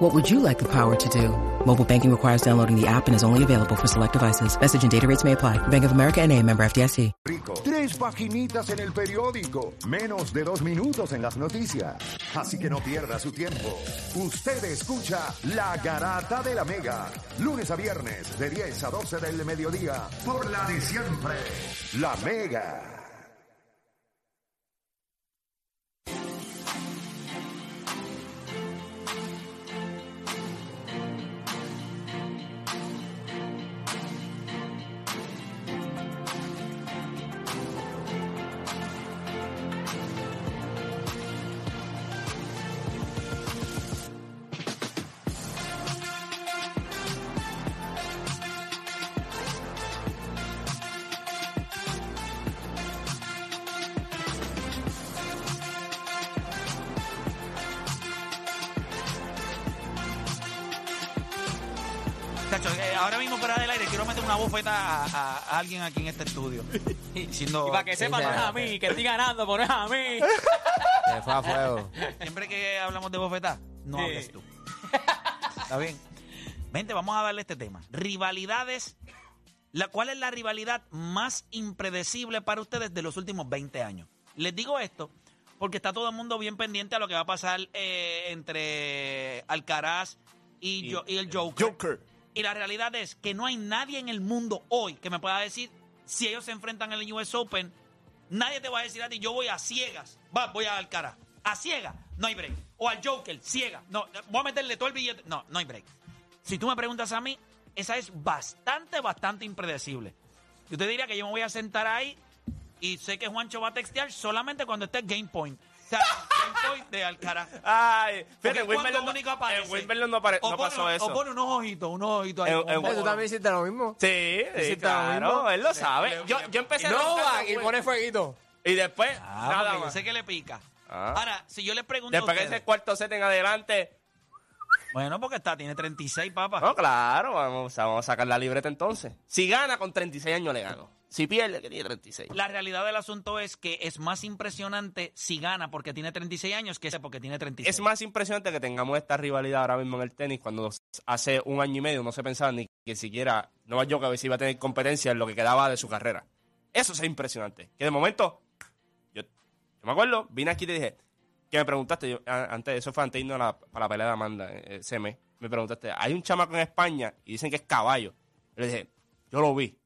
What would you like the power to do? Mobile banking requires downloading the app and is only available for select devices. Message and data rates may apply. Bank of America and a member FDIC. Rico. Tres paginitas en el periódico. Menos de dos minutos en las noticias. Así que no pierda su tiempo. Usted escucha La Garata de la Mega. Lunes a viernes de 10 a 12 del mediodía. Por la de siempre. La Mega. Bofeta a, a- a alguien aquí en este estudio. Diciendo, Y para que sepa, no es a mí, que estoy ganando, pero no es a mí. Se fue a fuego. siempre que hablamos de bofeta, no Sí. hables tú. ¿Está bien? Vente, vamos a darle este tema. Rivalidades. La, ¿Cuál es la rivalidad más impredecible para ustedes de los últimos 20 años? Les digo esto porque está todo el mundo bien pendiente a lo que va a pasar eh, entre Alcaraz y, yo- y el Joker. Y la realidad es que no hay nadie en el mundo hoy que me pueda decir si ellos se enfrentan en el US Open. Nadie te va a decir a ti, yo voy a ciegas. Va, voy a Alcaraz. A ciegas, no hay break. O al Joker, ciega. No, voy a meterle todo el billete. No, no hay break. Si tú me preguntas a mí, esa es bastante, bastante impredecible. Yo te diría que yo me voy a sentar ahí y sé que Juancho va a textear solamente cuando esté Game Point. O sea, Point de Alcaraz. Ay, Porque fíjate, cuando Wimbledon no, único aparece. en Wimbledon no, apare- O no pone- pasó O eso. pone unos ojitos, unos ojitos ahí. En- en-. ¿Tú también hiciste lo mismo? Sí, sí, hiciste lo claro, mismo? él lo sabe. Yo, yo empecé a No, aquí con pone fueguito. Y después, Ah, nada porque yo más. sé que le pica. Ah. Ahora, si yo les pregunto Después que ustedes, ese cuarto set en adelante. Bueno, porque está, tiene 36 papas. No, claro, vamos, a- vamos a sacar la libreta entonces. Si gana con 36 años, le gano. Si pierde, que tiene 36. La realidad del asunto es que es más impresionante si gana porque tiene 36 años que porque tiene 36. Es más impresionante que tengamos esta rivalidad ahora mismo en el tenis cuando hace un año y medio no se pensaba ni que siquiera Novak Djokovic iba a tener competencia en lo que quedaba de su carrera. Eso es impresionante. Que de momento, yo, yo me acuerdo, vine aquí y te dije, que me preguntaste, yo, a- antes, eso fue antes de irnos a la, para la pelea de Amanda, eh, ese mes, me preguntaste, hay un chamaco en España y dicen que es caballo. Yo le dije, yo lo vi,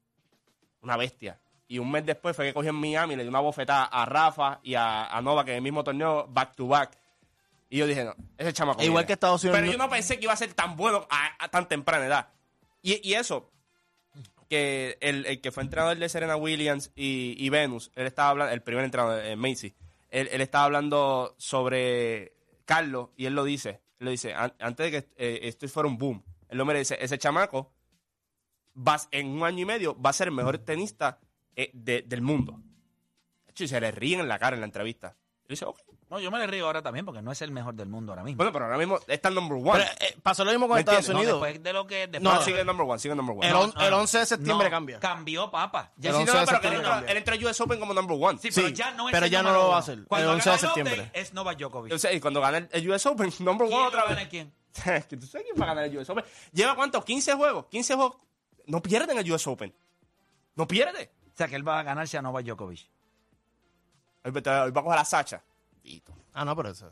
una bestia. Y un mes después fue que cogí en Miami y le di una bofetada a Rafa y a, a Nova, que en el mismo torneo, back to back. Y yo dije, no, ese chamaco. Igual viene. que Estados Unidos Pero yo no pensé que iba a ser tan bueno a, a tan temprana edad. Y, y eso, que el, el que fue entrenador de Serena Williams y, y Venus, él estaba hablando, el primer entrenador, eh, Macy, él, él estaba hablando sobre Carlos y él lo dice, él lo dice, "An- antes de que eh, esto fuera un boom, él lo dice, ese chamaco va, en un año y medio va a ser el mejor tenista eh, de- del mundo. Y se le ríen en la cara en la entrevista. Y dice, ok. No, yo me le río ahora también porque no es el mejor del mundo ahora mismo. Bueno, pero ahora mismo está el number one. Pero, eh, pasó lo mismo con ¿Me Estados entiendes? No, Unidos. después de lo que después no, no, sigue el number one, sigue el number one. el, on- no, el no. 11 de septiembre No, cambia. Cambió, papa. Ya El Sí, 11 no, de pero él cambia. él entró a US Open como number one. Sí, Sí, pero ya no es pero el ya no lo va a hacer. El Cuando 11 de gana el Open, septiembre. Es Novak Djokovic. O sea, y cuando gana el- el US Open, number ¿Quién one otra gana vez. quién? que tú sabes quién va a ganar el US Open. ¿Lleva cuánto? 15 juegos. 15 juegos. No pierden el US Open. No pierde. O sea, que él va a ganarse a Novak Djokovic. Hoy va hoy va a coger a Sacha. Ah, no, pero eso.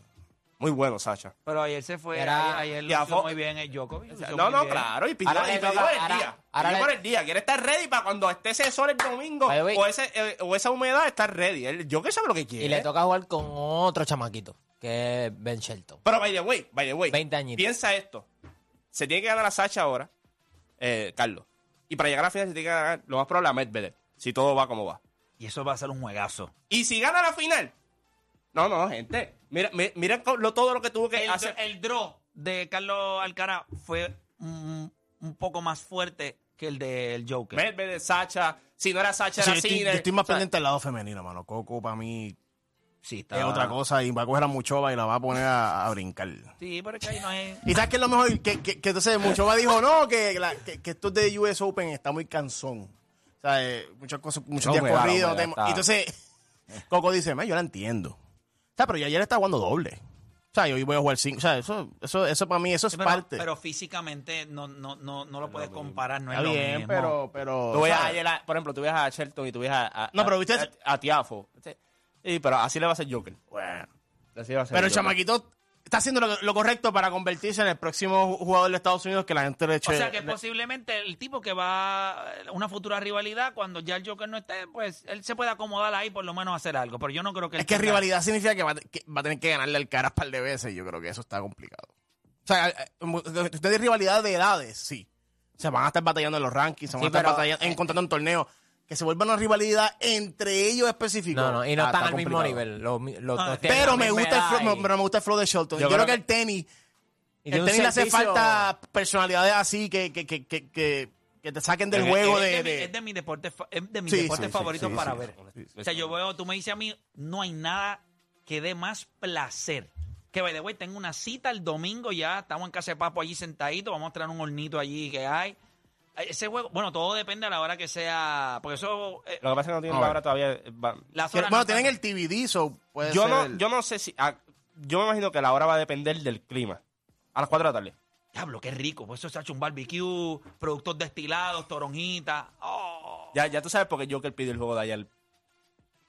Muy bueno, Sacha. Pero ayer se fue, Era- ayer, ayer Ya fue- muy bien el Djokovic. No, muy no, bien. claro. Y pidió, Ahora y le pidió toca- por el ahora- día. ahora Pidió le- por el día. Quiere estar ready para cuando esté ese sol el domingo By the way- o, ese, eh, o esa humedad estar ready. Yo que sabe lo que quiere. Y le toca jugar con otro chamaquito, que es Ben Shelton. Pero, by the way, by the way. 20 añitos. Piensa esto. Se tiene que ganar a Sacha ahora, eh, Carlos. Y para llegar a la final se tiene que ganar lo más probable a Medvedev. Si todo va como va. Y eso va a ser un juegazo. Y si gana la final. No, no, gente. Mira, mi- mira lo, todo lo que tuvo que El, hacer. el draw de Carlos Alcaraz fue un, un poco más fuerte que el del Joker. Medvedev, Sacha. Si no era Sacha, Sí, era yo estoy, yo estoy más O sea, pendiente del lado femenino, mano. Coco para mí Sí, está. es otra cosa y va a coger a Muchova y la va a poner a, a brincar. Sí, pero es que ahí no es. Y sabes que es lo mejor que, que, que entonces Muchova dijo, no, que, la- que, que esto de US Open está muy cansón. O sea, eh, muchas cosas, muchos días corridos. no y entonces Coco dice, "Man, yo la entiendo. O sea, pero yo ayer estaba jugando doble. O sea, yo hoy voy a jugar cinco. O sea, eso, eso, eso para mí, eso es pero, parte. pero físicamente no, no, no, no lo puedes comparar, no es Está lo bien, mismo. pero, pero. Tú ves ¿sabes? ayer a- por ejemplo, tú ves a Shelton y tú ves a, a- No, pero a- viste- a, a Tiafo. Sí, pero así le va a hacer Joker. Bueno. Así le va a hacer Pero el Joker. chamaquito está haciendo lo, lo correcto para convertirse en el próximo jugador de Estados Unidos que la gente le eche. O sea que le- posiblemente el tipo que va a una futura rivalidad, cuando ya el Joker no esté, pues él se puede acomodar ahí por lo menos hacer algo. Pero yo no creo que Es que tenga- rivalidad significa que va, que va a tener que ganarle al caras par de veces y yo creo que eso está complicado. O sea, eh, eh, ustedes rivalidad de edades, sí. Se van a estar batallando en los rankings, se van Sí, a estar batallando, encontrando en torneos. Que se vuelva una rivalidad entre ellos específicos. No, no, y no ah, están está al mismo nivel. Los, mi- los Ah, Pero me gusta, el flow, y- pero me gusta el flow de Shelton. Yo Yo, creo creo que el tenis, el tenis le hace falta personalidades así que, que, que, que, que, que te saquen del Es- juego es, de, de, mi- de- es de mis deportes, fa- es de mis Sí, deportes sí, sí, favoritos sí, para sí. ver. Sí, O sea, yo veo, tú me dices a mí, no hay nada que dé más placer. Que by the way, tengo una cita el domingo ya, estamos en casa de Papo allí sentaditos, vamos a traer un hornito allí que hay. Ese juego, bueno, todo depende a la hora que sea, porque eso, eh, Lo que pasa es que no tienen la ver. hora todavía. eh, va- que- horas bueno, no tienen el TBD, so puede Yo ser no, el- yo no sé si. ah, yo me imagino que la hora va a depender del clima. A las 4 de la tarde. Diablo, qué rico, pues eso se ha hecho un barbecue, productos destilados, toronjitas, oh, Ya, ya tú sabes por qué Joker pide el juego de ayer.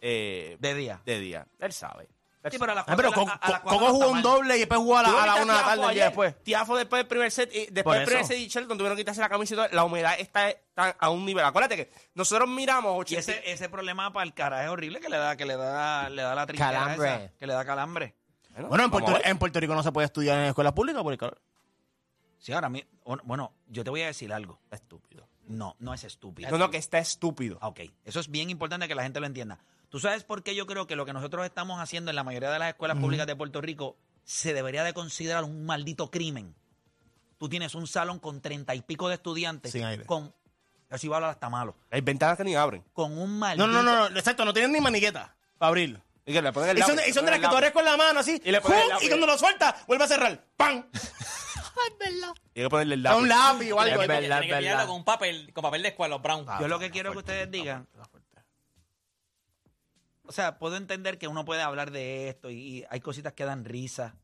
Eh, de día. de día. Él sabe. Sí, pero a las Ah, pero a Coco jugó un doble y después jugó a la, ¿Tú a la viste una de la tarde ayer? después. Tiafo después del primer set y después del primer set y Shelton tuvieron que quitarse la camisa y todo. La humedad está, está a un nivel. Acuérdate que nosotros miramos Y 80 ese, ese problema para el cara es horrible que le da, que le da, le da la trinchera Calambre. esa, que le da calambre. Bueno, en Puerto, en Rico no se puede estudiar en escuelas públicas por el calor. Sí, ahora mi- bueno, yo te voy a decir algo. Estúpido. No, no es estúpido. No, no, que está estúpido. Ok, eso es bien importante que la gente lo entienda. ¿Tú sabes por qué yo creo que lo que nosotros estamos haciendo en la mayoría de las escuelas públicas de Puerto Rico se debería de considerar un maldito crimen? Tú tienes un salón con treinta y pico de estudiantes Sin aire. con... Eso iba a hablar hasta malo. Hay ventanas que ni abren. Con un No, maldito... no, no, no, exacto, no tienen ni maniqueta para abrir. Y que le ponen el Y son, lápiz, y son le de las ponen que tú abres con la mano así, Y le pones el lápiz. y cuando lo suelta, vuelve a cerrar. ¡Pam! lápiz. Y hay que ponerle el A un lápiz. lápiz o algo. Es verdad, Tienen es pillarlo verdad. con un papel, con papel de escuela, los brown. Yo lo que quiero que ustedes digan... O sea, puedo entender que uno puede hablar de esto y, y hay cositas que dan risa.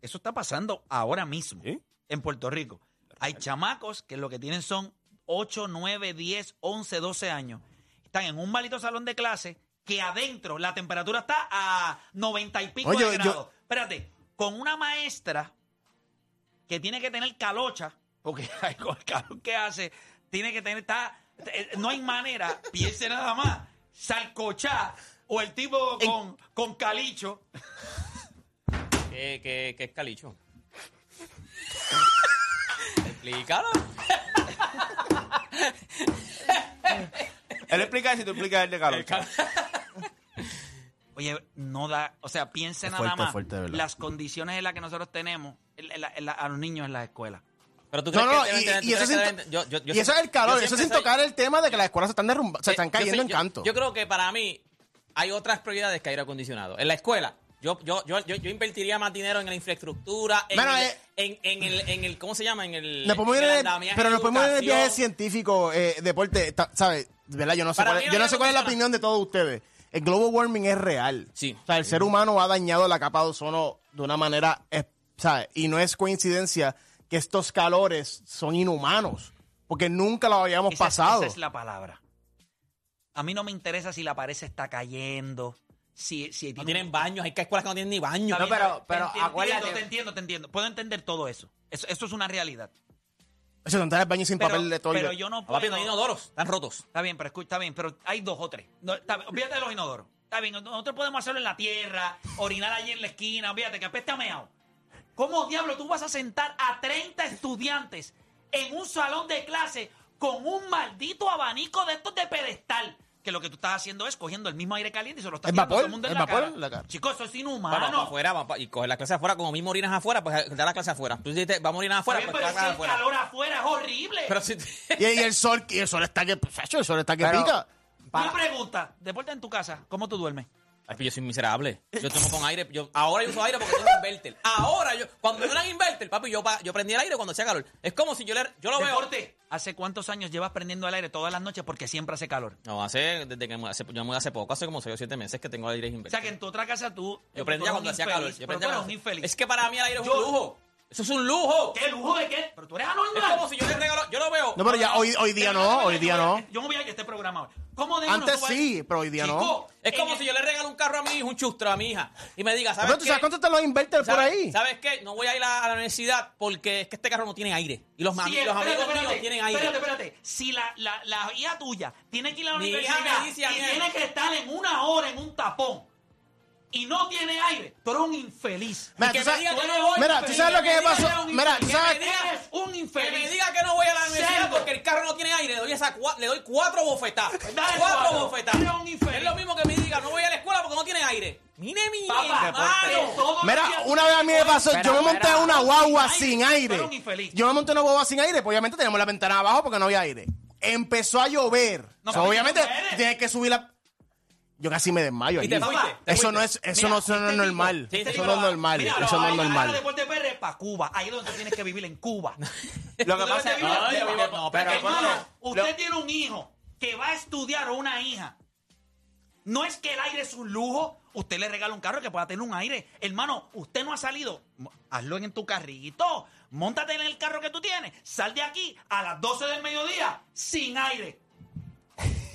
Eso está pasando ahora mismo ¿Sí? en Puerto Rico. Hay chamacos que lo que tienen son 8, 9, 10, 11, 12 años. Están en un maldito salón de clase que adentro la temperatura está a 90 y pico Oye, de yo- grados. Espérate, con una maestra que tiene que tener calocha, porque con el calor que hace, tiene que tener, está, no hay manera, piense nada más, salcochá o el tipo con, con calicho. ¿Qué, qué, qué es calicho? Explícalo. Él explica eso y tú explicas el de Carlos. Oye, no da, o sea, piense Es nada fuerte, más fuerte, las condiciones en las que nosotros tenemos en la- en la- a los niños en las escuelas. Pero tú No, crees no, que deben y, y tú eso, crees sin que to- deben- yo- yo- yo y eso es el calor, eso sin soy- tocar el tema de que las escuelas se están derrumbando, se están cayendo soy- en yo- canto. Yo, creo que para mí hay otras prioridades que aire acondicionado. En la escuela, yo, yo, yo, yo, yo invertiría más dinero en la infraestructura, en, Bueno, el, eh, en, en el, en el, ¿cómo se llama? En el, Nos podemos ir en el en el- andamiaje pero nos podemos ir en el viaje científico, eh, deporte, ta- ¿sabes? ¿Verdad? Yo no sé Para cuál, no yo no sé cuál es la que opinión de todos ustedes. El global warming es real. Sí. O sea, el ser humano ha dañado la capa de ozono de una manera, eh, ¿sabes? Y no es coincidencia que estos calores son inhumanos, porque nunca lo habíamos Esa es- pasado. esa es la palabra. A mí no me interesa si la pared se está cayendo, si, si No tienen baños, hay que escuelas que no tienen ni baños. No, bien, pero- te pero entiendo, acuérdate- Te entiendo, te entiendo. Puedo entender todo eso. Eso, eso es una realidad. O sea, entrar al baño sin Pero, papel de toilet. pero yo no No, papi, puedo... no hay inodoros, están rotos. Está bien, pero escucha, está bien, pero hay dos o tres. No, está bien, olvídate de los inodoros. Está bien, nosotros podemos hacerlo en la tierra, orinar allí en la esquina, olvídate que apeste a meao. ¿Cómo diablo tú vas a sentar a 30 estudiantes en un salón de clase con un maldito abanico de estos de pedestal? que lo que tú estás haciendo es cogiendo el mismo aire caliente y se lo estás El tirando a todo el mundo en el la vapor cara. en la cara. Chicos, eso es Vamos inhumano. afuera, vamos y coger la clase afuera, como mismo orinas afuera, pues da la clase afuera. Tú dices, vamos a orinar afuera, pues pero clase el afuera. calor afuera es horrible. Pero si Y, y el sol, y el sol está que, Sacho, el sol está que Pero- pica. Una pregunta, deporte en tu casa, ¿cómo tú duermes? Ay, pues yo soy miserable. Yo tomo con aire. Yo, ahora yo uso aire porque tengo inverter. Ahora yo, cuando no eran inverter, papi, yo, yo prendía el aire cuando hacía calor. Es como si yo le, yo lo veo. Deporte, ¿hace cuántos años llevas prendiendo el aire todas las noches porque siempre hace calor? No, hace, desde que hace, yo me mudé hace poco, hace como 6 o 7 meses que tengo aire O inverter. sea que en tu otra casa tú... yo prendía cuando un hacía calor. Yo pero prendía cuando- un infeliz. Es que para mí el aire es Yo- un lujo. Eso es un lujo. ¿Qué lujo de qué? Pero tú eres Es anormal. como si yo le regalo, yo lo veo. No, pero ya hoy, hoy día no, hoy día no. Yo me voy a ir a este programa hoy. ¿Cómo de Antes uno sí, pero hoy día no. Es como si yo le regalo un carro a mi hijo, un chustro a mi hija, y me diga, ¿sabes Pero tú qué? sabes cuánto te lo inverter por ¿Sabes- ahí. ¿Sabes qué? No voy a ir a, a la universidad porque es que este carro no tiene aire. Y los, Sí, ami- los espérate, amigos espérate, míos tienen aire. Espérate, espérate. Si la, la, la hija tuya tiene que ir a la Mi hija universidad me dice a y mí- tiene que estar en una hora en un tapón y no tiene aire, tú eres un infeliz. Mira, tú sabes- mira, infeliz. tú lo que me pasó. Mira, infeliz. tú sabes- Eres un Que me infeliz. diga que no voy a la universidad porque el carro no tiene aire. Le doy, esa le doy cuatro bofetadas. Dale cuatro bofetadas. Infeliz. Es lo mismo que me diga, no voy a la escuela porque no tiene aire. Mire mi Mira, una vez a mí me pasó, yo me monté en una guagua Sin aire. infeliz. Yo me monté en una guagua sin aire, pues obviamente teníamos la ventana abajo porque no había aire. Empezó a llover. Obviamente tienes que subir la... Yo casi me desmayo Y te allí. fuiste, te Eso fuiste. no es, eso Mira, no, eso no este es tipo- normal. Sí, este eso tipo no es va- normal. Mira, eso no, es normal. Deporte PR para Cuba. Ahí es donde tú tienes que vivir en Cuba. Lo que pasa es en No, yo vivo- no, pero- hermano, usted tiene un hijo que va a estudiar o una hija. No es que el aire es un lujo. Usted le regala un carro que pueda tener un aire. Hermano, usted no ha salido. Hazlo en tu carrito. Móntate en el carro que tú tienes. Sal de aquí a las 12 del mediodía sin aire.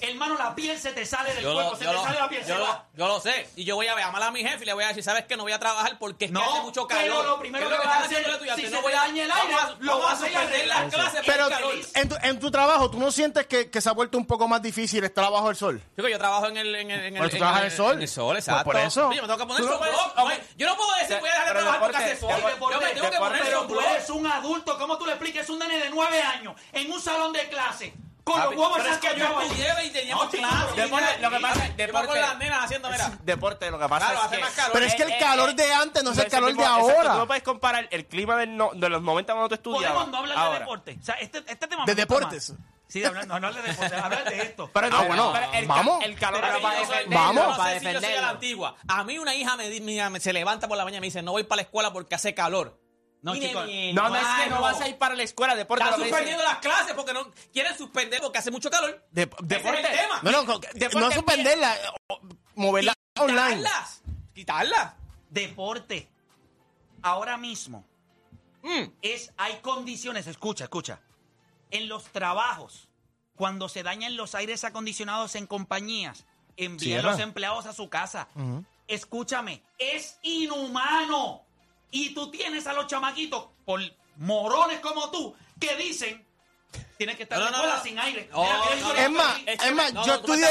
Hermano, la piel se te sale del Yo cuerpo. lo, se yo, te lo, sale la piel. yo, se lo, va. yo lo sé. Y yo voy a llamar a mi jefe y le voy a decir, ¿sabes qué? No voy a trabajar porque es que hace mucho calor. pero lo primero ¿Qué es que me vas a hacer, estudiante? si no se voy te a, daña el aire, a- lo vas a suspender las clases. Pero por el calor. en tu, en tu trabajo, ¿tú no sientes que, que se ha vuelto un poco más difícil estar abajo del sol? Chico, yo trabajo en el, en el, en el, Pero tú en trabajas en el sol. En el sol, Pues exacto. por eso. Oye, me tengo que poner Tú no No, no, yo no puedo decir voy a dejar de Pero trabajar porque hace sol. Yo me tengo que poner Pero sol. tú eres un adulto, ¿cómo tú le explicas a un nene de nueve años en un salón de clase con los huevos Pero es que yo estudié y teníamos clases. deporte, lo que pasa es- me deporte- las nenas haciendo, mira. Deporte, lo que pasa Claro, es hace que... más calor. Pero es que el eh, calor eh, de antes no es el calor de ahora. Tú no puedes comparar el clima de los 90 cuando tú estudiabas. Podemos no hablar de deporte. O sea, este, este tema De me deportes. Sí, de hablar, no, no de deporte, hablar de esto. Pero, Ah, bueno, pero el, vamos. el calor Pero era para defenderlo. Vamos. yo no para sé si yo soy a la antigua. A mí una hija me, mira, me- se levanta por la mañana y me dice, no voy para la escuela porque hace calor. No, chicos, No, no es que no vas a ir para la escuela, deporte. Están suspendiendo las clases porque no quieren suspender porque hace mucho calor. De- deporte. es el tema. No, no, Deporte no suspenderla, moverla online. Quitarlas. Quitarlas. deporte. Ahora mismo Mm. es, hay condiciones, escucha, escucha. En los trabajos, cuando se dañan los aires acondicionados en compañías, envían Cierra. los empleados a su casa. Escúchame, es inhumano. Y tú tienes a los chamaquitos, por morones como tú, que dicen, tienes que estar No, en la no, escuela no. sin aire. Es más, Es más, no, yo estudié,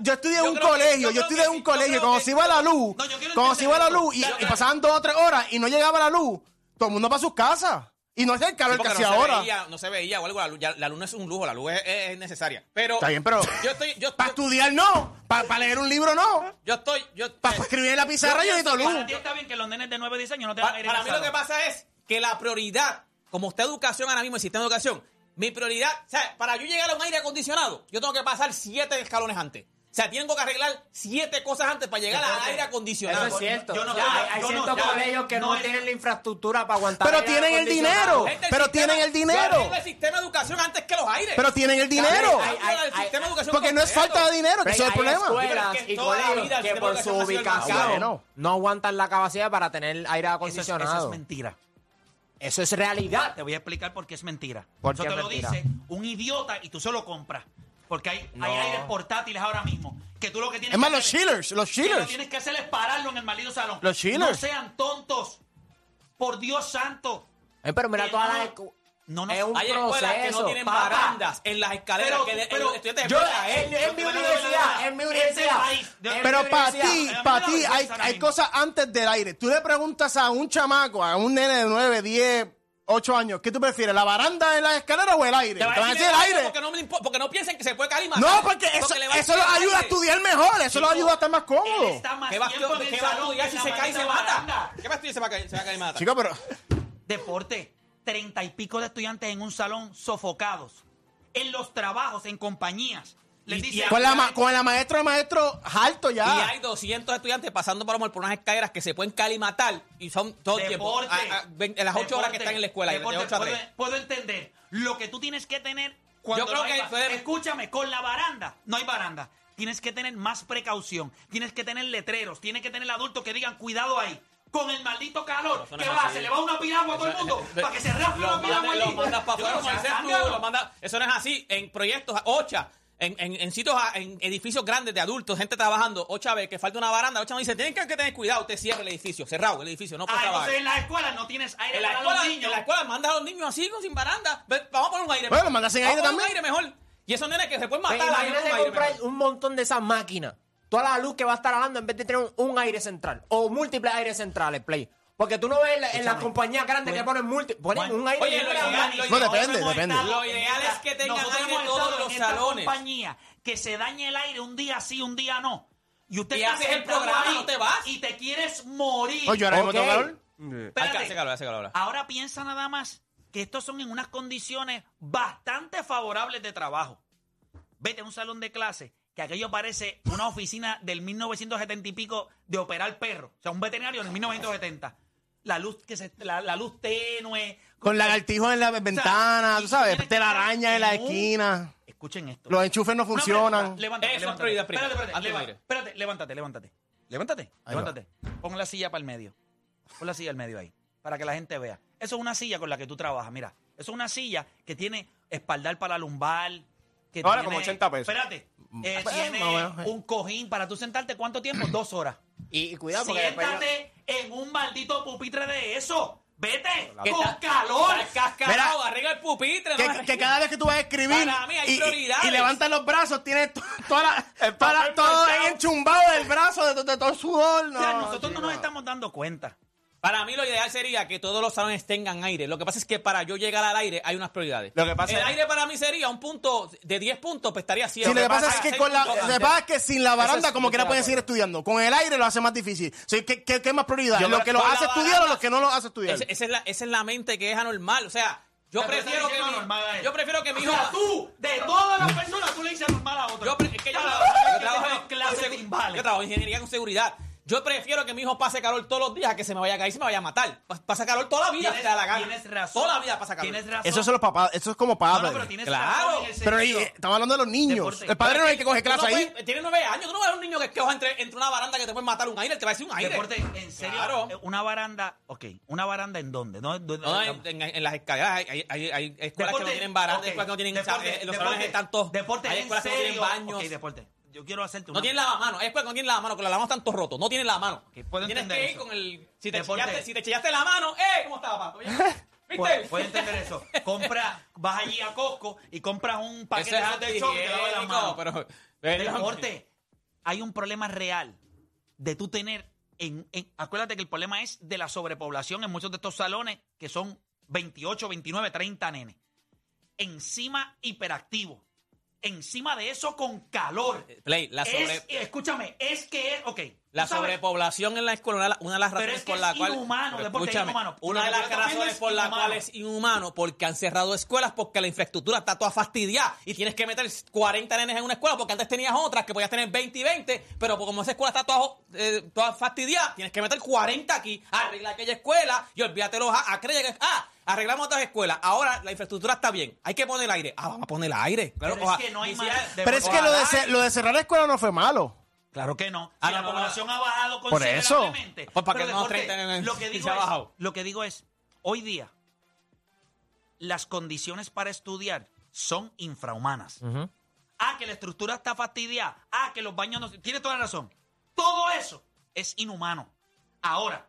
yo estudié un colegio, yo estudié un colegio, cuando se iba la luz, cuando se iba la luz y pasaban dos o tres horas y no llegaba la luz, todo el mundo para sus casas. Y no es el calor que hacía no se ahora. veía, no se veía o algo, la luz, ya- la luz no es un lujo, la luz es, es- es necesaria. Pero Está bien, pero yo estoy, yo, para estudiar no, para leer un libro no, yo estoy, yo, para escribir en la pizarra yo necesito luz. Para ti está bien que los nenes de 9 10 años no tengan Pa- aire para mí lo que pasa es que la prioridad, como está educación ahora mismo, el sistema de educación, mi prioridad, o sea, para yo llegar a un aire acondicionado, yo tengo que pasar siete escalones antes. O sea, tengo que arreglar siete cosas antes para llegar al aire acondicionado. Eso es cierto. Yo no Ya, hay no- ciertos ya, colegios que no, no tienen la infraestructura para aguantar. Pero aire tienen el acondicionado. dinero. Gente, pero sistema- tienen el dinero. el sistema de educación antes que los aires. Pero tienen el dinero. Hay- hay- el sistema de educación Porque no es falta de dinero, que eso es el problema. escuelas y colegios que por su ubicación no aguantan la capacidad para tener aire es, eso acondicionado. es mentira. Eso es realidad. Te voy a explicar por qué es mentira. ¿Por Eso te es lo dice un idiota y tú solo compras. Porque hay, No. hay aires portátiles ahora mismo. Que tú lo que tienes Es más, que los hacer- chillers, los que lo chillers. tienes que hacer es pararlo en el maldito salón. Los chillers. No sean tontos. Por Dios santo. Eh, pero mira Que todas no- las No, no. Es un Hay escuelas que no proceso, tienen papá. barandas en las escaleras Pero- que de- pero- los estudiantes de Yo, escuela, en, en mi universidad, en mi universidad. Pero para ti, para ti hay, hay cosas antes del aire. Tú le preguntas a un chamaco, a un nene de 9, 10, ocho años, ¿qué tú prefieres? ¿La baranda en la escalera o el aire? Te va Te van a decir el aire. Porque no, me impo- porque no piensen que se puede caer y matar. No, porque eso, le va a eso decir los al ayuda a aire. estudiar mejor, eso los ayuda a estar más Él cómodos. está más ¿Qué va, tiempo en el qué va a salón estudiar que si en se la cae y se maldita mata? baranda. ¿Qué va a estudiar si se va a caer, se va a caer y mata? Chico, pero Deporte, treinta y pico de estudiantes en un salón sofocados. En los trabajos, en compañías. Les Y- dice, y con la, ma- con la maestra de maestro alto Y ya. hay 200 estudiantes pasando por, lo mejor por unas escaleras que se pueden caer y y son todo el tiempo. Deporte. a- a- ven- en las 8 horas que están en la escuela, de deporte, 8 a 3. Puedo, puedo entender. Lo que tú tienes que tener cuando Yo creo no hay que Escúchame, con la baranda, no hay baranda. Tienes que tener más precaución. Tienes que tener letreros. Tienes que tener adultos que digan, cuidado ahí. Con el maldito calor. No ¿Qué va? así. ¿Se le va una piragua a todo el mundo? para que se Los una piragua los mandas para afuera, tú, Eso no es así. En proyectos, OCHA, en, en, en sitios, en edificios grandes de adultos, gente trabajando, OCHA ve que falta una baranda, OCHA me dice, tienen que, que tener cuidado, usted cierra el edificio, cerrado el edificio, no puede Ah, trabajar. en las escuelas no tienes aire En la, para escuela, los niños. en la escuela mandas a los niños así, sin baranda. Vamos a poner un aire. Bueno, mandas sin aire también. un aire mejor. Y esos nenes que se pueden Pues matar. con imagínate un aire comprar mejor. un montón de esas máquinas. Toda la luz que va a estar hablando en vez de tener un, un aire central. O múltiples aires centrales, Play. Porque tú no ves en, la- en las compañías grandes que ponen múltiples. Ponen Bueno, un aire oye, central. lo ideal- lo No, depende, depende. Lo ideal es que tengan aire todos los en esta salones. compañía que se dañe el aire un día sí, un día no. Y usted haces el programa, ahí no te vas. Y te quieres morir. Oye, ahora calor. Espérate. Hace calor, hace calor ahora. Ahora piensa nada más que estos son en unas condiciones bastante favorables de trabajo. Vete a un salón de clase que aquello parece una oficina del 1970 y pico de operar perro. O sea, un veterinario en el 1970. La luz que se, la, la luz tenue. Con lagartijos en la ventana, tú sabes, telarañas en la esquina. Escuchen esto. Los enchufes no funcionan. Levántate, Eso es levántate. prioridad Espérate, espérate, antes leva- espérate, levántate, levántate. Levántate, Ahí va. levántate. Pon la silla para el medio. Pon la silla al medio ahí, para que la gente vea. Eso es una silla con la que tú trabajas, mira. Eso es una silla que tiene espaldar para la lumbar. Que Ahora tiene- como 80 pesos. Espérate. eh, Pues, tiene más o menos, eh. un cojín para tú sentarte. ¿Cuánto tiempo? Dos horas. Y, y cuidado porque después- Siéntate en un maldito pupitre de eso. Vete Que con está- calor. está cascarado, arregla el pupitre. Que, cada vez que tú vas a escribir Para mí hay y, y- prioridades. y levantas los brazos, tienes to- toda la- El toda la- papel todo manchado. enchumbado del brazo, de, de todo el sudor. No, O sea, nosotros no chico. nos estamos dando cuenta. Para mí lo ideal sería que todos los salones tengan aire. Lo que pasa es que para yo llegar al aire hay unas prioridades. Lo que pasa el es- aire para mí sería un punto de 10 puntos, pues estaría 100. Sí, lo que pasa es que con la, lo que pasa es que sin la baranda, es- como quiera pueden de seguir estudiando. Con el aire lo hace más difícil. Sí, ¿qué, qué, qué más prioridad? Yo ¿Lo creo- que los con hace estudiar o baranda- los que no los hace estudiar? Esa, es la, esa es la mente que es anormal. O sea, yo Pero prefiero estás que diciendo mi, normal a él. yo prefiero que mi O hijo sea, tú, de todas las personas, tú le dices normal a otro. Yo, pre- es que yo, trabajo- yo en segu- timbales. yo trabajo en ingeniería con seguridad. Yo prefiero que mi hijo pase calor todos los días a que se me vaya a caer y se me vaya a matar. Pa- Pasa calor toda la vida, Tienes- si te da la gana. tienes razón. Toda la vida pasa calor. Tienes razón. Eso son los papás, eso es como No, padre. no, pero tienes Claro. razón Pero eh, estamos hablando de los niños. Deporte. El padre no hay que coger no clase ahí. puedes- Tiene nueve años, tú no ves a un niño que, que coja entre, entre una baranda que te puede matar un aire, te va a decir un aire. Deporte, en serio, Claro. eh, una baranda, ok, una baranda en dónde? ¿No? ¿Dónde- No, en, en- en las escaleras hay, hay, hay, hay escuelas que no tienen baranda, ok, hay escuelas que no tienen deporte, eh, los deporte, salones están todos. Deporte, hay en escuelas que no tienen baños. Ok, deporte. Yo quiero hacerte No una... tienen lavamanos. Hay escuelas que no tienen lavamanos, que los lavamanos están todos rotos. No tienen lavamanos. Puedo Tienes entender que ir eso. con el. Si te, Deporte. chillaste, si te chillaste la mano, ¡eh! ¿Cómo estaba? ¿Viste? Puedes entender eso. Compra, vas allí a Costco y compras un paquete Eso es de shop y te lavas las antihigiénico, manos. pero. pero- Deporte, hay un problema real de tú tener. En, en- acuérdate que el problema es de la sobrepoblación en muchos de estos salones, que son 28, 29, 30 nenes. Encima hiperactivo. Encima de eso con calor. Play, la sobre. Es- escúchame, es que es. Ok. La sobrepoblación en la escuela, una de las razones por es la cual. Una de las razones es por la cual es inhumano, porque han cerrado escuelas, porque la infraestructura está toda fastidiada y tienes que meter 40 nenes en una escuela, porque antes tenías otras que podías tener 20 y 20, pero como esa escuela está toda, eh, toda fastidiada, tienes que meter 40 aquí, arregla aquella escuela y olvídate los a- acredites. Ah, arreglamos otras escuelas. Ahora la infraestructura está bien. Hay que poner aire. Ah, vamos a poner aire. Claro, Pero es que no hay si de- Pero es que lo de, ce- lo de cerrar la escuela no fue malo. Claro que no. Ah, Si la no, no, población ha bajado Por eso. considerablemente. Pues para Pero que no deporte, 30 en- lo que digo se ha es, bajado. lo que digo es, hoy día las condiciones para estudiar son infrahumanas. Ah, que la estructura está fastidiada. Ah, que los baños no... Tiene toda la razón. Todo eso es inhumano. Ahora,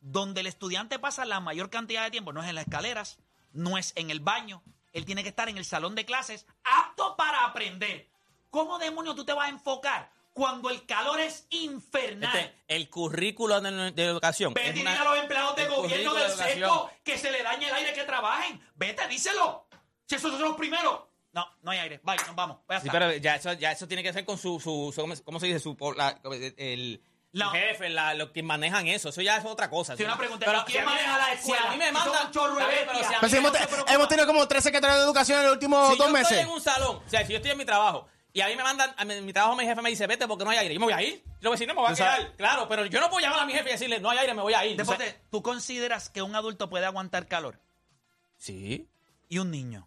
donde el estudiante pasa la mayor cantidad de tiempo no es en las escaleras, no es en el baño. Él tiene que estar en el salón de clases apto para aprender. ¿Cómo demonios tú te vas a enfocar cuando el calor es infernal? Este, el currículo de, de educación. Vete una- a los empleados de gobierno del de que se le dañe el aire que trabajen. Vete, díselo. Si esos son los primeros. No, no hay aire. Bye, nos vamos. Sí, pero ya eso, ya eso tiene que ser con su, su, su- ¿cómo, se dice? Su, la- el, La- su jefe, la, los que manejan eso. Eso ya es otra cosa. Sí, Eso una no- pregunta, pero ¿y quién si maneja la Si escuela? a mí me Si mandan... un chorro de pero si a bestias. mí sí, hemos, no te- tenido como tres secretarios de educación en los últimos si dos yo meses. estoy en un salón, o sea, si yo estoy en mi trabajo y a mí me mandan, a mi, trabajo mi jefe me dice, vete porque no hay aire, yo me voy a ir. Yo le voy a decir, no, me voy a sabes- quedar. Claro, pero yo no puedo llamar a mi jefe y decirle, no hay aire, me voy a ir. Después O sea, de- ¿tú consideras que un adulto puede aguantar calor? sí. Y un niño.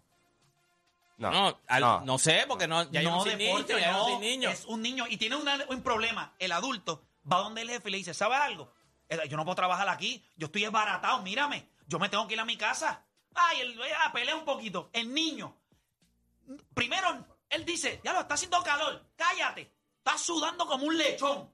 No, No, al- no. no sé, porque no, ya yo no soy deporte, niño, ya yo no no, soy niño. Es un niño y tiene una- un problema. El adulto va donde el jefe y le dice, ¿sabes algo? Eh, Yo no puedo trabajar aquí. Yo estoy esbaratado, mírame. Yo me tengo que ir a mi casa. Ay, él ah, pelea un poquito. El niño. Primero, él dice, ya lo está haciendo calor. Cállate. Estás sudando como un lechón.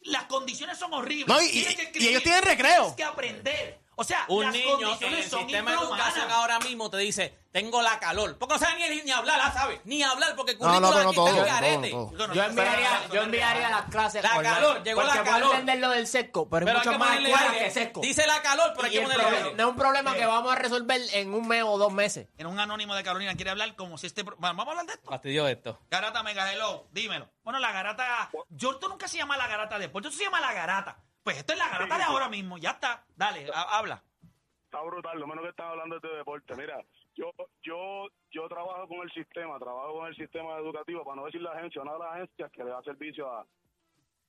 Las condiciones son horribles. No, y- y- ellos tienen recreo. Tienes que aprender. O sea, Un las niño en el son sistema de educación ahora mismo te dice, tengo la calor. Porque no sabe ni, ni hablar, ¿ah, ¿sabes? Ni hablar, porque el No, no, no aquí todo, está todo, garete. no todo. Yo no- enviaría, yo enviaría las clases. La online, calor, llegó la porque calor. entender lo del sesco, pero hay Pero hay mucho que más aire. que sesco. Dice la calor, pero hay que el ponerle problema- no es un problema que vamos a resolver en un mes o dos meses. En un anónimo de Carolina quiere hablar como si este... Bueno, Vamos a hablar de esto. Fastidio esto. Garata Mega Hello, dímelo. Bueno, la garata. Yo esto nunca se llama la garata después, esto se llama la garata. Pues esto es la garata de ahora mismo, ya está. Dale, ha- habla. Está brutal, lo menos que están hablando es de deporte. Mira, yo yo yo trabajo con el sistema, trabajo con el sistema educativo, para no decir la agencia, una de las agencias que le da servicio a,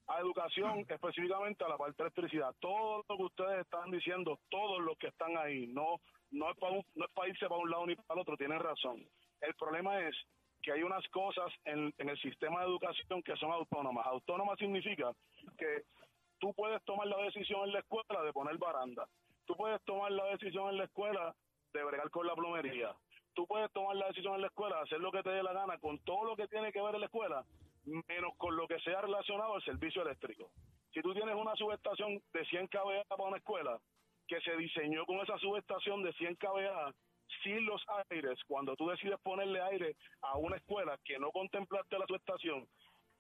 a educación, específicamente a la parte de electricidad. Todo lo que ustedes están diciendo, todos los que están ahí, no no es para no es para irse para un lado ni para el otro, tienen razón. El problema es que hay unas cosas en, en el sistema de educación que son autónomas. Autónomas significa que tú puedes tomar la decisión en la escuela de poner baranda. Tú puedes tomar la decisión en la escuela de bregar con la plomería. Tú puedes tomar la decisión en la escuela de hacer lo que te dé la gana con todo lo que tiene que ver en la escuela, menos con lo que sea relacionado al servicio eléctrico. Si tú tienes una subestación de 100 kVA para una escuela que se diseñó con esa subestación de 100 kVA sin los aires, cuando tú decides ponerle aire a una escuela que no contemplaste la subestación,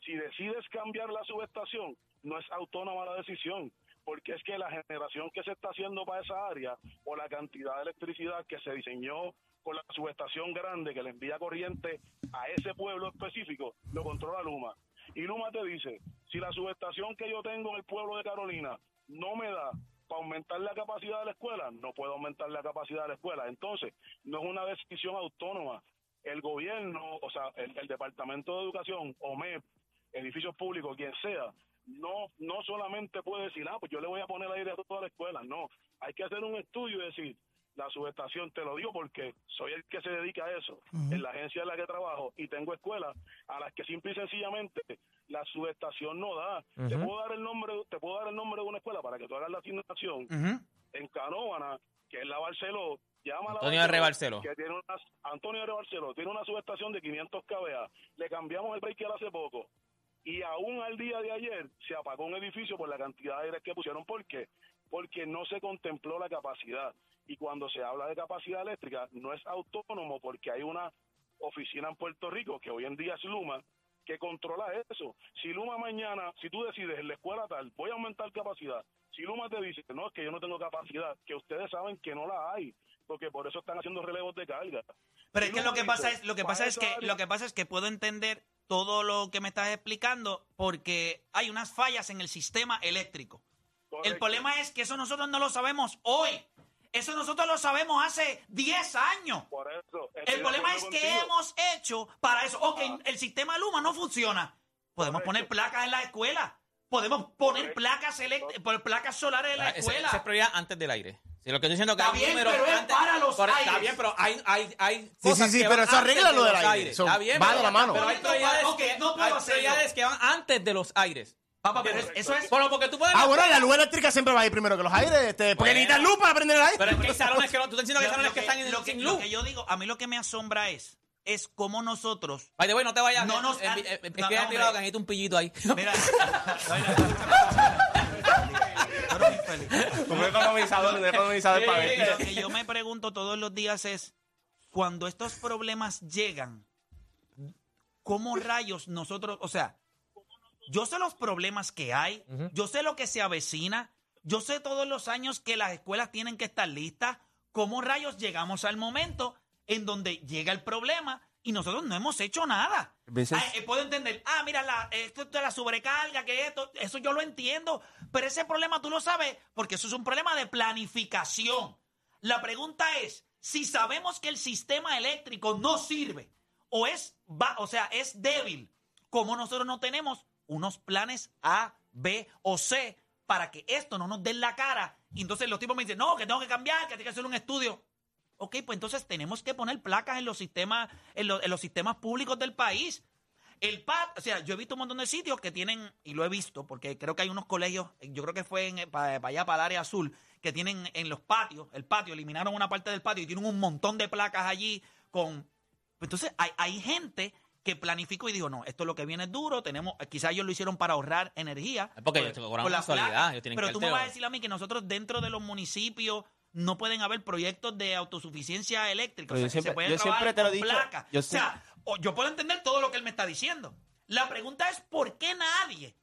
si decides cambiar la subestación, no es autónoma la decisión, porque es que la generación que se está haciendo para esa área o la cantidad de electricidad que se diseñó con la subestación grande que le envía corriente a ese pueblo específico, lo controla Luma. Y Luma te dice, si la subestación que yo tengo en el pueblo de Carolina no me da para aumentar la capacidad de la escuela, no puedo aumentar la capacidad de la escuela. Entonces, no es una decisión autónoma. El gobierno, o sea, el, Departamento de Educación, OMEP, edificios públicos, quien sea, no no solamente puede decir, ah, pues yo le voy a poner aire a toda la escuela. No, hay que hacer un estudio y decir, la subestación, te lo digo porque soy el que se dedica a eso, en la agencia en la que trabajo, y tengo escuelas a las que simple y sencillamente la subestación no da. Te puedo dar el nombre, te puedo dar el nombre de una escuela para que tú hagas la asignación en Canóvana, que es la Barceló, llama a la Antonio R. Barceló. que tiene una, Antonio R. Barceló, tiene una subestación de 500 kVA. Le cambiamos el breaker hace poco. Y aún al día de ayer se apagó un edificio por la cantidad de aire que pusieron. ¿Por qué? Porque no se contempló la capacidad. Y cuando se habla de capacidad eléctrica, no es autónomo porque hay una oficina en Puerto Rico, que hoy en día es Luma, que controla eso. Si Luma mañana, si tú decides en la escuela tal, voy a aumentar capacidad. Si Luma te dice, no, es que yo no tengo capacidad, que ustedes saben que no la hay, porque por eso están haciendo relevos de carga. Pero Si es que Luma lo que dice, pasa es, lo que pasa es que, área- lo que pasa es que puedo entender todo lo que me estás explicando porque hay unas fallas en el sistema eléctrico. El problema es que eso nosotros no lo sabemos hoy. Eso nosotros lo sabemos hace 10 años. Por eso, estoy El problema es que hemos hecho para eso. Ok, el sistema Luma no funciona. Podemos Correcto. poner placas en la escuela. Podemos poner Correcto. placas placas solares en la Ah, ese- escuela. Esa es prioridad antes del aire. Si lo que estoy diciendo es que Está hay bien, números pero es antes- para los Por- Está aires. bien, pero hay, hay, hay Sí, cosas sí, sí, que pero van eso arregla de lo del los aire. aires. Está bien, va pero- de la mano. Pero hay Ok, prioridades, no puedo hay hacerlo. prioridades que van antes de los aires. Papá, pero es- eso es. Solo porque tú puedes... Ah, bueno, la luz eléctrica siempre va a ir primero que los aires. Este, porque Bueno. necesitas luz para prender el aire. Pero es que hay salones que no... Tú estás diciendo que hay Lo- salones lo que están en- lo que- sin lo luz. que yo digo, a mí lo que me asombra es, es cómo nosotros. By the way, no te vayas. No nos Eh, eh, eh, Es no, que no, he tirado hombre. que necesito un pillito ahí. Mira, Tú eres muy feliz. Un economizador, un economizador para ver. Lo que yo me pregunto todos los días es, cuando estos problemas llegan, ¿cómo rayos nosotros, o sea, yo sé los problemas que hay, yo sé lo que se avecina, Yo sé todos los años que las escuelas tienen que estar listas. ¿Cómo rayos llegamos al momento en donde llega el problema y nosotros no hemos hecho nada? Veces- Ah, eh, puedo entender, ah, mira, la, esto de la sobrecarga, que esto, eso yo lo entiendo, pero ese problema tú lo sabes porque eso es un problema de planificación. La pregunta es, si sabemos que el sistema eléctrico no sirve o es, va, o sea, es débil, ¿cómo nosotros no tenemos unos planes A, B o C para que esto no nos dé la cara? Y entonces los tipos me dicen, no, que tengo que cambiar, que tengo que hacer un estudio. Ok, pues entonces tenemos que poner placas en los sistemas, en, lo- en los sistemas públicos del país. El PAT, o sea, yo he visto un montón de sitios que tienen, y lo he visto, porque creo que hay unos colegios, yo creo que fue para allá, para el área azul, que tienen en los patios, el patio, eliminaron una parte del patio y tienen un montón de placas allí con... Entonces, hay, hay gente que planificó y dijo, no, esto es lo que viene es duro, tenemos, quizás ellos lo hicieron para ahorrar energía. Porque por- ellos por la placa. ellos tienen Pero tú me vas a decir a mí que nosotros dentro de los municipios no pueden haber proyectos de autosuficiencia eléctrica. Pero o yo sea, que siempre- se puede yo siempre trabajar te lo he con dicho, placas. yo o sea, o- yo puedo entender todo lo que él me está diciendo. La pregunta es, ¿por qué nadie?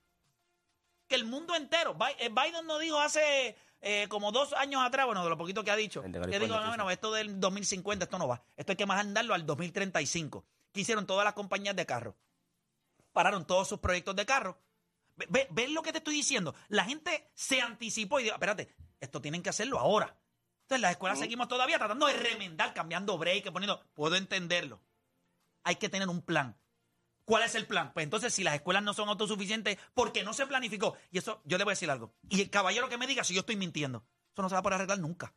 Que el mundo entero, eh, Biden nos dijo hace eh, como dos años atrás, bueno, de lo poquito que ha dicho, que digo, no, bueno, esto del 2050, esto no va. Esto hay que mandarlo al 2035. Que hicieron todas las compañías de carros. Pararon todos sus proyectos de carros. Ve- ve- ¿Ves lo que te estoy diciendo? La gente se anticipó y dijo, espérate, esto tienen que hacerlo ahora. Entonces, en las escuelas seguimos todavía tratando de remendar, cambiando break, poniendo. Puedo entenderlo. Hay que tener un plan. ¿Cuál es el plan? Pues entonces, si las escuelas no son autosuficientes, porque no se planificó. Y eso, yo le voy a decir algo. Y el caballero que me diga si yo estoy mintiendo. Eso no se va a poder arreglar nunca.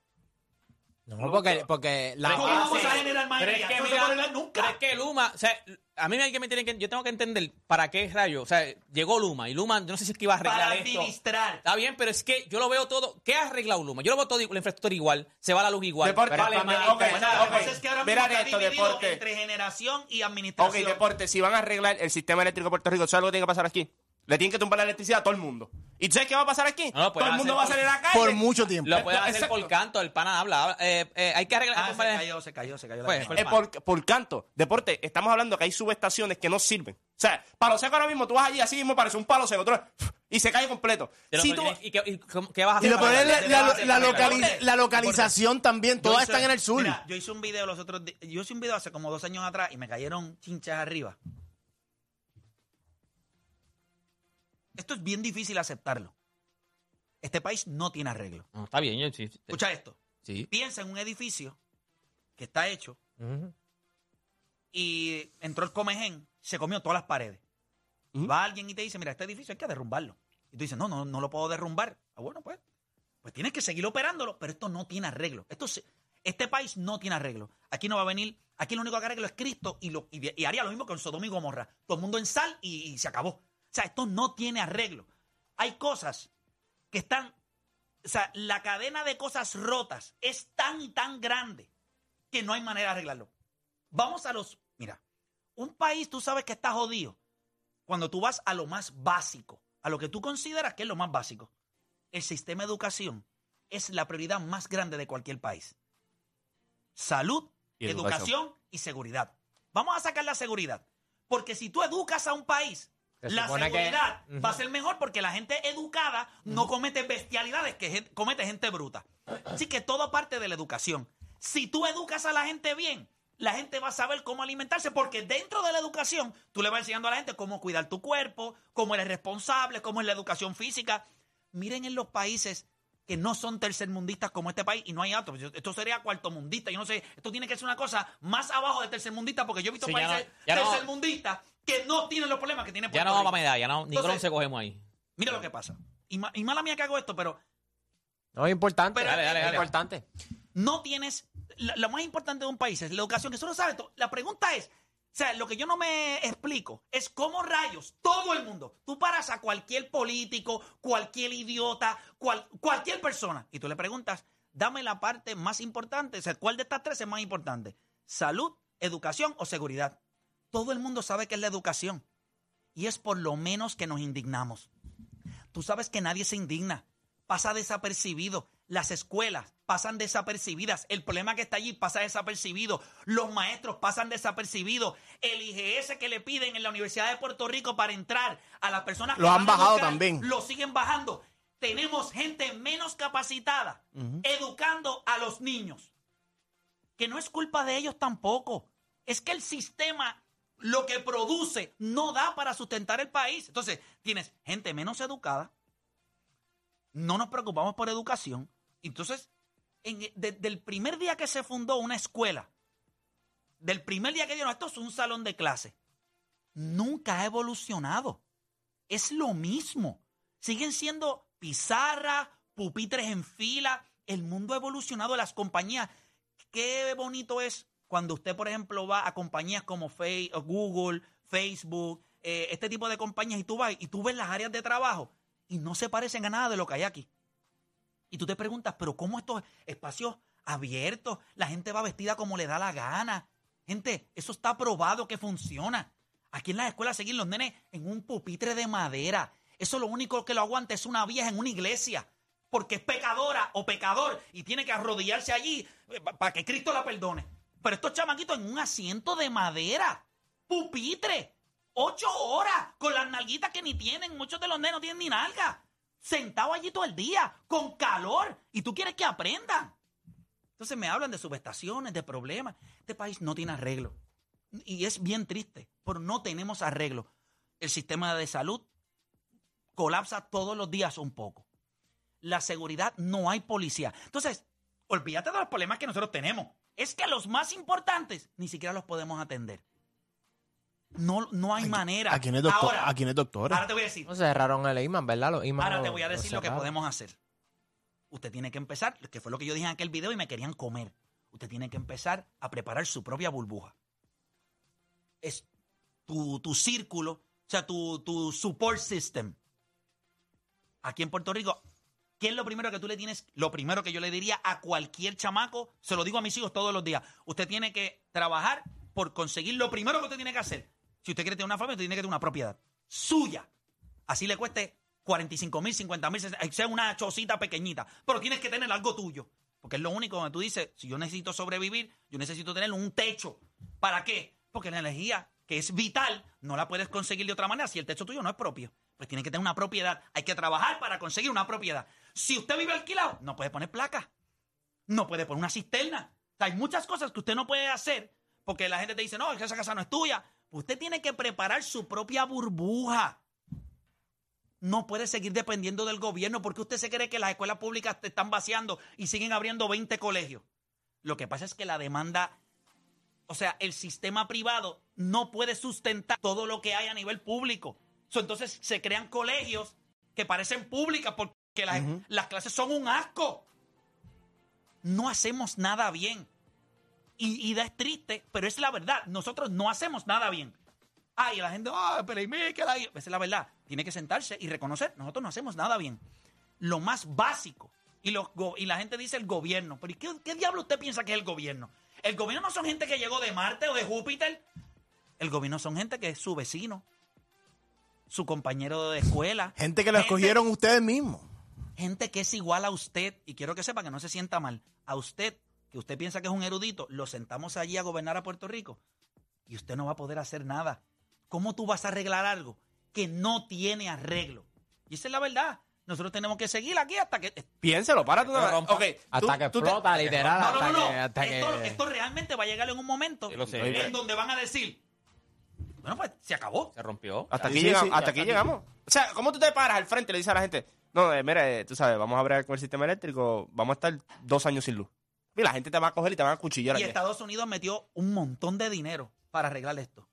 No, porque, porque la ¿Cómo vamos a generar más Pero es energía? que, no mira, nunca. pero es que Luma, o sea, a mí me tiene que, yo tengo que entender para qué rayo, o sea, llegó Luma y Luma, yo no sé si es que iba a arreglar Para esto. administrar. Está bien, pero es que yo lo veo todo, ¿qué ha arreglado Luma? Yo lo veo todo, la infraestructura igual, se va la luz igual. Deporte, vale también, ok, Bueno, ok. pasa es que ahora mismo Mira está esto, dividido deporte. entre generación y Ok, administración. deporte, si van a arreglar el sistema eléctrico de Puerto Rico, ¿sabes algo que tiene que pasar aquí? Le tienen que tumbar la electricidad a todo el mundo. ¿Y tú sabes qué va a pasar aquí? No, lo pueden todo el mundo va a salir a la calle. Por mucho tiempo. Lo puede hacer Exacto. por canto, el pana habla, habla, eh, eh, hay que arreglar. Ah, se cayó, se cayó, se cayó. la Pues. Eh, por, por canto, deporte, estamos hablando que hay subestaciones que no sirven. O sea, palo seco ahora mismo, tú vas allí así mismo, parece un palo seco, tú- y se cae completo. Pero, Si pero tú- tienes- ¿Y, qué, y vas a Y hacer? lo para la, la- locali- localización también, todas hice- están en el sur. Mira, yo hice un video los otros Yo hice un video hace como dos años atrás y me cayeron chinchas arriba. Esto es bien difícil aceptarlo. Este país no tiene arreglo. No, está bien, yo sí. sí. Escucha esto. Sí. Piensa en un edificio que está hecho y entró el comején, se comió todas las paredes. Va alguien y te dice, mira, este edificio hay que derrumbarlo. Y tú dices, no, no, no lo puedo derrumbar. Ah, bueno, pues, pues tienes que seguir operándolo, pero esto no tiene arreglo. Esto se- este país no tiene arreglo. Aquí no va a venir, aquí lo único que arreglo es Cristo y, lo, y, y haría lo mismo con Sodoma y Gomorra. Todo el mundo en sal y, y se acabó. O sea, esto no tiene arreglo. Hay cosas que están, o sea, la cadena de cosas rotas es tan y tan grande que no hay manera de arreglarlo. Vamos a los, mira, un país tú sabes que está jodido cuando tú vas a lo más básico, a lo que tú consideras que es lo más básico. El sistema de educación es la prioridad más grande de cualquier país. Salud, Y educación. educación. y seguridad. Vamos a sacar la seguridad. Porque si tú educas a un país, la que- seguridad va a ser mejor porque la gente educada no comete bestialidades que comete gente bruta. Así que todo parte de la educación. Si tú educas a la gente bien, la gente va a saber cómo alimentarse porque dentro de la educación tú le vas enseñando a la gente cómo cuidar tu cuerpo, cómo eres responsable, cómo es la educación física. Miren en los países que no son tercermundistas como este país y no hay otro. Esto sería cuartomundista. Yo no sé, esto tiene que ser una cosa más abajo de tercermundista porque yo he visto Sí, ya países no- ya no- tercermundistas que no tienen los problemas que tiene Ya Puerto no vamos para medalla, no, ni Entonces, bronce cogemos ahí. Mira lo que pasa. Y, ma- y mala mía que hago esto, pero No es importante. Pero- Dale, dale, es dale. importante. no tienes. Lo más importante de un país es la educación, que eso lo sabe todo. La pregunta es. O sea, lo que yo no me explico es cómo rayos todo el mundo, tú paras a cualquier político, cualquier idiota, cual- cualquier persona y tú le preguntas, dame la parte más importante, o sea, ¿cuál de estas tres es más importante? ¿Salud, educación o seguridad? Todo el mundo sabe que es la educación y es por lo menos que nos indignamos. Tú sabes que nadie se indigna. Pasa desapercibido. Las escuelas pasan desapercibidas. El problema que está allí pasa desapercibido. Los maestros pasan desapercibidos. El IGS que le piden en la Universidad de Puerto Rico para entrar a las personas que Lo han bajado educar, también. Lo siguen bajando. tenemos gente menos capacitada educando a los niños. Que no es culpa de ellos tampoco. Es que el sistema lo que produce no da para sustentar el país. Entonces, tienes gente menos educada, no nos preocupamos por educación. Entonces, en- desde el primer día que se fundó una escuela, del primer día que dieron esto es un salón de clase, nunca ha evolucionado. Es lo mismo. Siguen siendo pizarra, pupitres en fila. El mundo ha evolucionado, las compañías. Qué bonito es cuando usted, por ejemplo, va a compañías como Google, Facebook, eh, este tipo de compañías, y tú vas y tú ves las áreas de trabajo y no se parecen a nada de lo que hay aquí. Y tú te preguntas, pero ¿cómo estos espacios abiertos? La gente va vestida como le da la gana. Gente, eso está probado que funciona. Aquí en las escuelas seguir los nenes en un pupitre de madera. Eso lo único que lo aguanta es una vieja en una iglesia. Porque es pecadora o pecador y tiene que arrodillarse allí para que Cristo la perdone. Pero estos chamaquitos en un asiento de madera. Pupitre. Ocho horas con las nalguitas que ni tienen. Muchos de los nenes no tienen ni nalga. Sentado allí todo el día, con calor. Y tú quieres que aprendan. Entonces me hablan de subestaciones, de problemas. Este país no tiene arreglo. Y es bien triste, pero no tenemos arreglo. El sistema de salud colapsa todos los días un poco. La seguridad, no hay policía. Entonces, olvídate de los problemas que nosotros tenemos. Es que los más importantes ni siquiera los podemos atender. No, no hay manera. ¿A quién es doctor? Ahora, ¿A quién es doctor? ahora te voy a decir. No cerraron el IMAN, ¿verdad? Los IMAN Ahora lo- te voy a decir lo que cerraron. podemos hacer. Usted tiene que empezar, que fue lo que yo dije en aquel video y me querían comer. Usted tiene que empezar a preparar su propia burbuja. Es tu, tu círculo, o sea, tu, tu support system. Aquí en Puerto Rico, ¿qué es lo primero que tú le tienes? Lo primero que yo le diría a cualquier chamaco, se lo digo a mis hijos todos los días. Usted tiene que trabajar por conseguir lo primero que usted tiene que hacer. Si usted quiere tener una familia, tiene que tener una propiedad suya. Así le cueste 45 mil, 50 mil, sea una chocita pequeñita. Pero tienes que tener algo tuyo. Porque es lo único donde tú dices, si yo necesito sobrevivir, yo necesito tener un techo. ¿Para qué? Porque la energía, que es vital, no la puedes conseguir de otra manera si el techo tuyo no es propio. Pues tiene que tener una propiedad. Hay que trabajar para conseguir una propiedad. Si usted vive alquilado, no puede poner placa. No puede poner una cisterna. Hay muchas cosas que usted no puede hacer porque la gente te dice, no, esa casa no es tuya. Usted tiene que preparar su propia burbuja. No puede seguir dependiendo del gobierno porque usted se cree que las escuelas públicas te están vaciando y siguen abriendo 20 colegios. Lo que pasa es que la demanda, o sea, el sistema privado no puede sustentar todo lo que hay a nivel público. Entonces se crean colegios que parecen públicas porque las, las clases son un asco. No hacemos nada bien. Y, y da es triste, pero es la verdad. Nosotros no hacemos nada bien. Ay, la gente, ay, pero y me, que la-". Esa es la verdad. Tiene que sentarse y reconocer, nosotros no hacemos nada bien. Lo más básico. Y, los y la gente dice el gobierno. Pero ¿y qué, qué diablo usted piensa que es el gobierno? El gobierno no son gente que llegó de Marte o de Júpiter. El gobierno son gente que es su vecino, su compañero de escuela. Gente que lo Gente- escogieron ustedes mismos. gente que es igual a usted, y quiero que sepa que no se sienta mal, a usted, que usted piensa que es un erudito, lo sentamos allí a gobernar a Puerto Rico y usted no va a poder hacer nada. ¿Cómo tú vas a arreglar algo que no tiene arreglo? Y esa es la verdad. Nosotros tenemos que seguir aquí hasta que... Piénselo, para tú. Pero rompa. Ok, Hasta tú- que tú te- explota, literal. No, no, hasta no, no. que- hasta esto, que- esto realmente va a llegar en un momento sé. en donde van a decir, bueno, pues se acabó. Se rompió. Hasta Sí, aquí, sí, llegamos, sí, hasta hasta aquí aquí. llegamos. O sea, ¿cómo tú te paras al frente y le dices a la gente, no, eh, mira, eh, tú sabes, vamos a hablar con el sistema eléctrico, vamos a estar dos años sin luz? Y la gente te va a coger y te van a cuchillar Y aquí. Estados Unidos metió un montón de dinero para arreglar esto.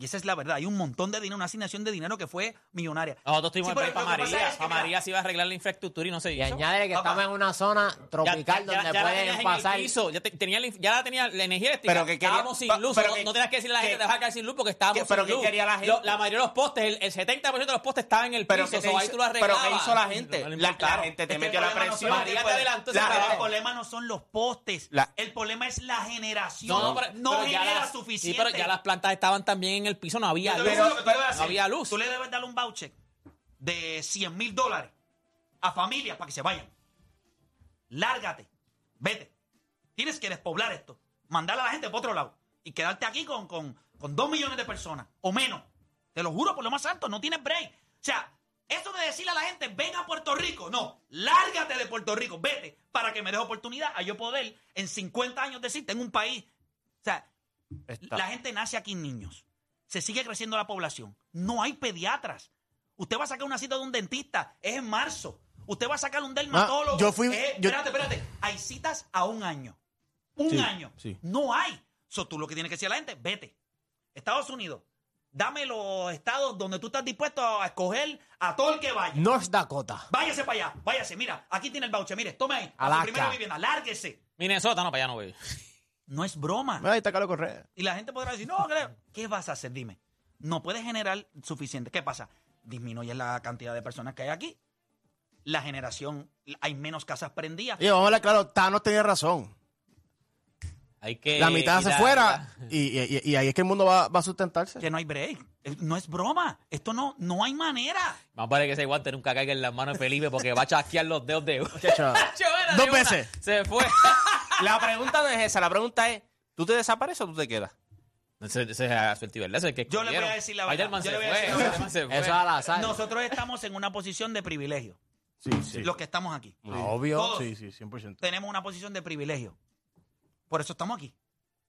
Y esa es la verdad. Hay un montón de dinero, una asignación de dinero que fue millonaria. Nosotros tuvimos Sí, el pero país para que María. es que, Para mira, María se iba a arreglar la infraestructura y no se Y hizo. añade que Papá. estamos en una zona tropical donde la pueden tenías en el pasar. piso, ya, te- tenía ya la tenía la energía eléctrica. Pero que quería- estábamos sin luz. pero no, que- no tenías que decirle a la gente, que- deja caer sin luz porque estábamos que- pero sin que luz. quería la gente- Lo- la mayoría de los postes, el, el 70% de los postes estaban en el Pero, piso. ¿qué te so ahí tú lo pero. ¿qué hizo la gente? No La, gente te que metió la presión. María te adelantó. El problema no son los postes. El problema es la generación. No, ya genera suficiente. Sí, pero ya las plantas estaban también en el piso, no había luz. no había luz. Tú le debes dar un voucher de 100 mil dólares a familias para que se vayan. Lárgate. Vete. Tienes que despoblar esto. Mandar a la gente para otro lado. Y quedarte aquí con, con, con dos millones de personas. O menos. Te lo juro por lo más alto. No tienes break. O sea, Eso de decirle a la gente, ven a Puerto Rico. No, lárgate de Puerto Rico, vete, para que me des oportunidad a yo poder en 50 años decir, tengo un país. O sea, Está- la gente nace aquí en niños. Se sigue creciendo la población. No hay pediatras. Usted va a sacar una cita de un dentista, es en marzo. Usted va a sacar un dermatólogo. yo fui- es- yo- espérate, espérate. Hay citas a un año. Un Sí, año. sí. No hay. So, tú lo que tienes que decir a la gente, vete. Estados Unidos, dame los estados donde tú estás dispuesto a escoger a todo el que vaya. North Dakota. Váyase para allá, váyase. Mira, aquí tiene el voucher. Mire, tome ahí. A su Alaska. primera vivienda. Lárguese. Minnesota, no, para allá no voy. No es broma. Ahí está Carlos Correa. Y la gente podrá decir, no, creo. ¿Qué vas a hacer? Dime. No puedes generar suficiente. ¿Qué pasa? Disminuye la cantidad de personas que hay aquí. La generación, hay menos casas prendidas. Y vamos a hablar claro, Thanos tenía razón. Hay que La mitad se fuera y, y- y ahí es que el mundo va, va a sustentarse. Que no hay break. No es broma. Esto no, no hay manera. Más vale que ese guante nunca caiga en las manos de Felipe porque va a chasquear los dedos de. Chévere, Dos veces. Se fue. La pregunta no es esa, la pregunta es, ¿tú te desapareces o tú te quedas? Ese ese es ¿verdad? Ese es el que Yo le voy a decir la verdad. Yo se le voy a fue, decir la verdad. Spider-Man se fue. Eso es al azar. Nosotros estamos en una posición de privilegio. Sí, sí. Los que estamos aquí. Obvio. Todos. Sí, sí, 100%. tenemos una posición de privilegio. Por eso estamos aquí.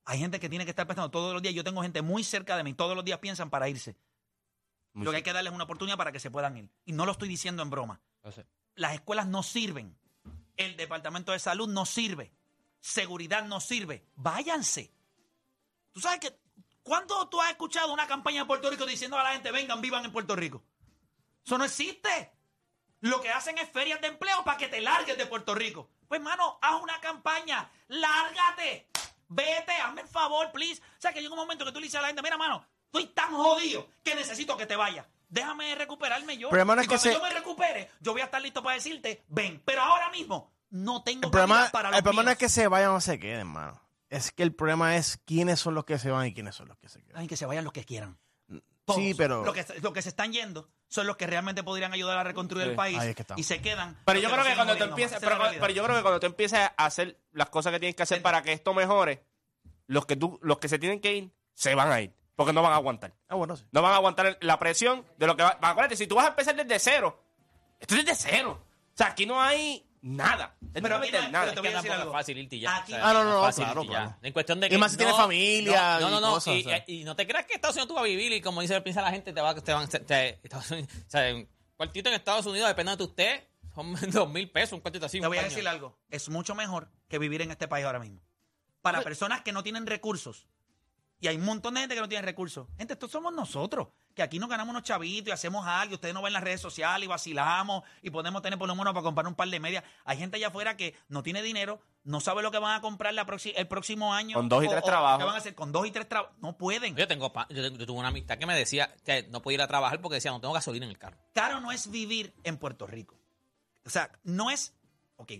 Hay gente que tiene que estar pensando todos los días. Yo tengo gente muy cerca de mí. Todos los días piensan para irse. Muy Lo que hay que darles es una oportunidad para que se puedan ir. Y no lo estoy diciendo en broma. Las escuelas no sirven. El departamento de salud no sirve. Seguridad no sirve. Váyanse. Tú sabes que. ¿Cuándo tú has escuchado una campaña en Puerto Rico diciendo a la gente vengan, vivan en Puerto Rico? Eso no existe. Lo que hacen es ferias de empleo para que te largues de Puerto Rico. Pues, mano, haz una campaña. Lárgate. Vete, hazme el favor, please. O sea, que llega un momento que tú le dices a la gente, mira, mano, estoy tan jodido que necesito que te vayas. Déjame recuperarme yo. Pero, hermano, y es que cuando se- yo me recupere, yo voy a estar listo para decirte, ven. Pero ahora mismo no tengo El problema, para los el problema no es que se vayan o se queden, hermano. Es que el problema es quiénes son los que se van y quiénes son los que se quedan. Ay, que se vayan los que quieran. Sí, pero- Los que, los que se están yendo son los que realmente podrían ayudar a reconstruir Sí. el país. Ahí es que estamos. y se quedan. Pero yo creo que cuando tú es pero, yo creo que cuando tú empieces a hacer las cosas que tienes que hacer para que esto mejore, los que tú, los que se tienen que ir, se van a ir. Porque no van a aguantar. Ah, bueno, sí. No van a aguantar la presión de lo que va. Acuérdate, si tú vas a empezar desde cero, esto es desde cero. O sea, aquí no hay nada. Pero no hay- nada. pero te voy a decir algo. fácil irte y ya. Aquí- Ah, no, no, no, fácil claro, y claro. En cuestión de Y que más si tienes familia No, no, y no. cosas, y, o sea. y no te creas que Estados Unidos tú vas a vivir y como dice, piensa la gente, te va, te van, te- te- Estados Unidos, o sea, un cuartito en Estados Unidos, depende de usted, son dos mil pesos, un cuartito así. Te voy a decir algo. Es mucho mejor que vivir en este país ahora mismo. Para personas que no tienen recursos. Y hay un montón de gente que no tiene recursos. Gente, estos somos nosotros. Que aquí nos ganamos unos chavitos y hacemos algo. Ustedes no ven las redes sociales y vacilamos y podemos tener por lo menos para comprar un par de medias. Hay gente allá afuera que no tiene dinero, no sabe lo que van a comprar la el próximo año. Con dos y o- tres o trabajos. ¿Qué van a hacer? Con dos y tres trabajos. No pueden. Yo tengo, pa- yo, yo tuve una amistad que me decía que no podía ir a trabajar porque decía, no tengo gasolina en el carro. caro no es vivir en Puerto Rico. O sea, no es. Ok.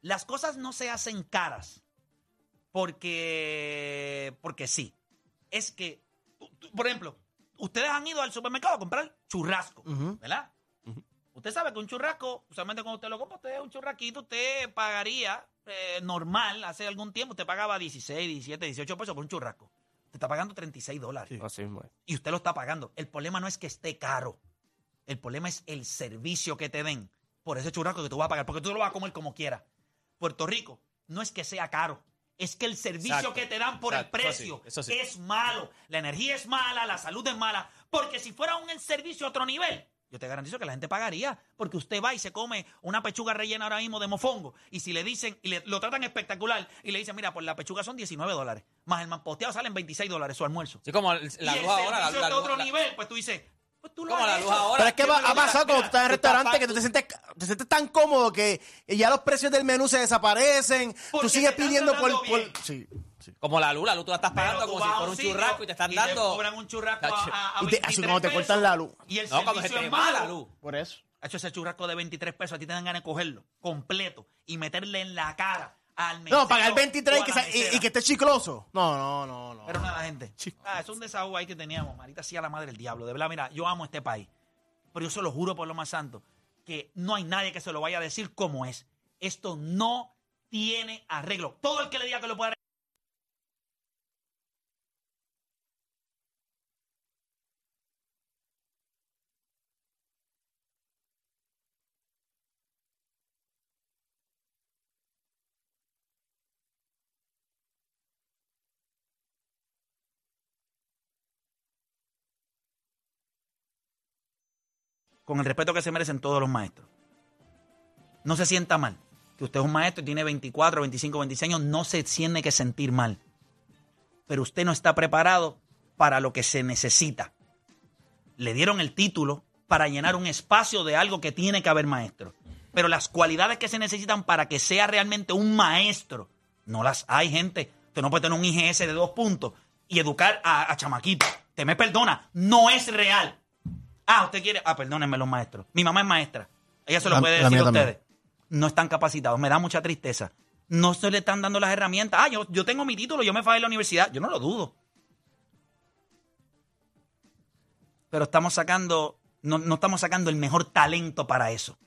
Las cosas no se hacen caras porque. Porque sí. Es que. Por ejemplo, ustedes han ido al supermercado a comprar churrasco, Ujú. ¿verdad? Usted sabe que un churrasco, usualmente cuando usted lo compra, usted un churraquito, usted pagaría eh, normal, hace algún tiempo, usted pagaba 16, 17, 18 pesos por un churrasco. Usted está pagando 36 dólares Así mismo es. y usted lo está pagando. El problema no es que esté caro. El problema es el servicio que te den por ese churrasco que tú vas a pagar, porque tú lo vas a comer como quieras. Puerto Rico no es que sea caro, es que el servicio Exacto. que te dan por Exacto, el eso sí, precio eso sí. es malo. La energía es mala, la salud es mala, porque si fuera un servicio a otro nivel, yo te garantizo que la gente pagaría, porque usted va y se come una pechuga rellena ahora mismo de mofongo, y si le dicen, y le, lo tratan espectacular, y le dicen, mira, por la pechuga son 19 dólares, más el manposteado salen 26 dólares su almuerzo Así como la y el ahora, la, la de otro la- nivel, pues tú dices, pues tú lo como la luz ahora. Pero es que ha pasado cuando tú estás en el restaurante que tú te sientes, te sientes tan cómodo que ya los precios del menú se desaparecen. Porque tú sigues te pidiendo por. Sí, sí. Como la luz, la luz tú la estás pagando como si fuera un churrasco y te están y dando... cobran un churrasco a, a, Y te- 23 así como te cortan la luz. Y el No, cuando se te es va malo. la luz. Por eso. Ha hecho ese churrasco de 23 pesos, a ti te dan ganas de cogerlo completo y meterle en la cara al mesero No, pagar 23 y que, y que esté chicloso. No, no, no, no. Pero nada, gente. Ah, es un desahogo ahí que teníamos. Marita sí a la madre del diablo. De verdad, mira, yo amo este país. Pero yo se lo juro por lo más santo, que no hay nadie que se lo vaya a decir como es. Esto no tiene arreglo. Todo el que le diga que lo puede con el respeto que se merecen todos los maestros. No se sienta mal. Que usted es un maestro y tiene 24, 25, 26 años, no se tiene que sentir mal. Pero usted no está preparado para lo que se necesita. Le dieron el título para llenar un espacio de algo que tiene que haber maestro. Pero las cualidades que se necesitan para que sea realmente un maestro, no las hay, gente. Usted no puede tener un IGS de dos puntos y educar a, a chamaquitos. Te me perdona, no es real. Ah, usted quiere. Ah, perdónenme los maestros. Mi mamá es maestra. Ella se lo La- puede la decir mía a también. ustedes. No están capacitados. Me da mucha tristeza. No se le están dando las herramientas. Ah, yo, yo tengo mi título, yo me fui a la universidad. Yo no lo dudo. Pero estamos sacando. No, no estamos sacando el mejor talento para eso.